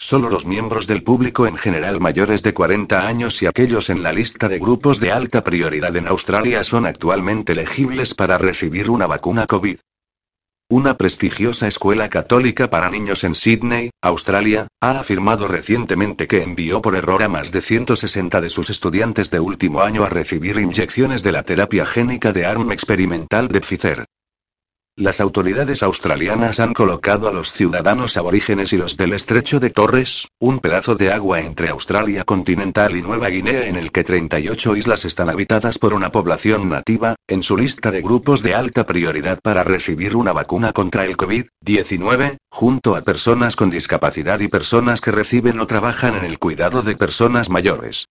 Solo los miembros del público en general mayores de 40 años y aquellos en la lista de grupos de alta prioridad en Australia son actualmente elegibles para recibir una vacuna COVID. Una prestigiosa escuela católica para niños en Sydney, Australia, ha afirmado recientemente que envió por error a más de 160 de sus estudiantes de último año a recibir inyecciones de la terapia génica de ARM experimental de Pfizer. Las autoridades australianas han colocado a los ciudadanos aborígenes y los del estrecho de Torres, un pedazo de agua entre Australia continental y Nueva Guinea en el que 38 islas están habitadas por una población nativa, en su lista de grupos de alta prioridad para recibir una vacuna contra el COVID-19, junto a personas con discapacidad y personas que reciben o trabajan en el cuidado de personas mayores.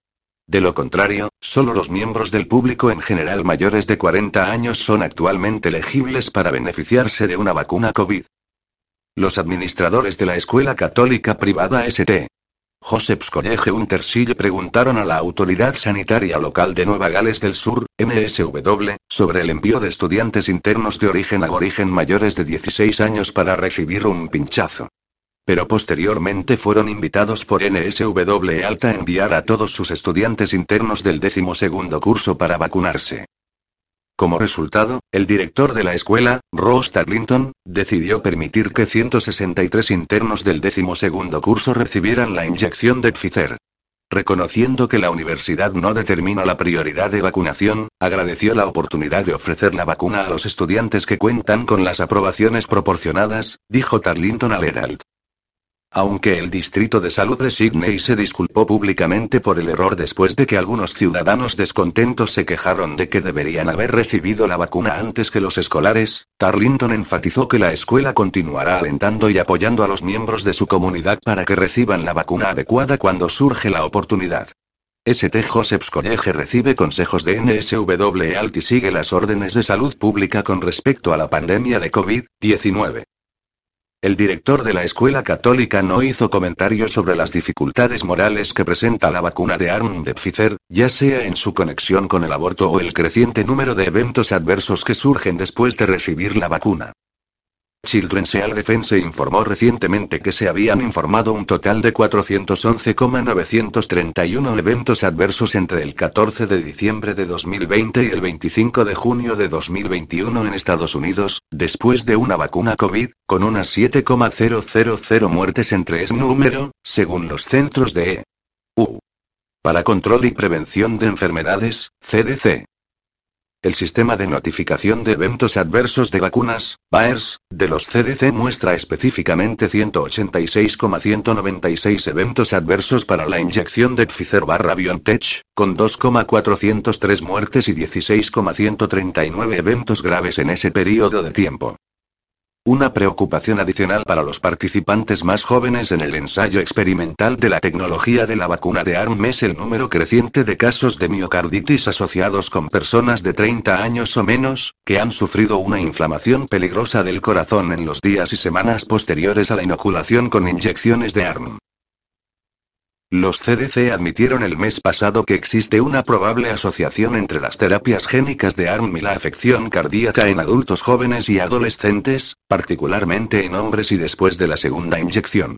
De lo contrario, solo los miembros del público en general mayores de 40 años son actualmente elegibles para beneficiarse de una vacuna COVID. Los administradores de la escuela católica privada St. Joseph's College Untersille preguntaron a la autoridad sanitaria local de Nueva Gales del Sur, MSW, sobre el envío de estudiantes internos de origen aborigen mayores de 16 años para recibir un pinchazo pero posteriormente fueron invitados por NSW Alta a enviar a todos sus estudiantes internos del décimo segundo curso para vacunarse. Como resultado, el director de la escuela, Ross Tarlington, decidió permitir que 163 internos del décimo segundo curso recibieran la inyección de Pfizer. Reconociendo que la universidad no determina la prioridad de vacunación, agradeció la oportunidad de ofrecer la vacuna a los estudiantes que cuentan con las aprobaciones proporcionadas, dijo Tarlington al Herald. Aunque el Distrito de Salud de Sydney se disculpó públicamente por el error después de que algunos ciudadanos descontentos se quejaron de que deberían haber recibido la vacuna antes que los escolares, Tarlington enfatizó que la escuela continuará alentando y apoyando a los miembros de su comunidad para que reciban la vacuna adecuada cuando surge la oportunidad. St. Joseph's College recibe consejos de NSW Alt y sigue las órdenes de salud pública con respecto a la pandemia de COVID-19. El director de la escuela católica no hizo comentarios sobre las dificultades morales que presenta la vacuna de ARN de Pfizer, ya sea en su conexión con el aborto o el creciente número de eventos adversos que surgen después de recibir la vacuna. Children's Health Defense informó recientemente que se habían informado un total de 411,931 eventos adversos entre el 14 de diciembre de 2020 y el 25 de junio de 2021 en Estados Unidos, después de una vacuna COVID, con unas 7,000 muertes entre ese número, según los centros de EU. Para Control y Prevención de Enfermedades, CDC. El sistema de notificación de eventos adversos de vacunas, BAERS, de los CDC muestra específicamente 186,196 eventos adversos para la inyección de Pfizer barra BioNTech, con 2,403 muertes y 16,139 eventos graves en ese periodo de tiempo. Una preocupación adicional para los participantes más jóvenes en el ensayo experimental de la tecnología de la vacuna de ARM es el número creciente de casos de miocarditis asociados con personas de 30 años o menos, que han sufrido una inflamación peligrosa del corazón en los días y semanas posteriores a la inoculación con inyecciones de ARM. Los CDC admitieron el mes pasado que existe una probable asociación entre las terapias génicas de ARM y la afección cardíaca en adultos jóvenes y adolescentes, particularmente en hombres y después de la segunda inyección.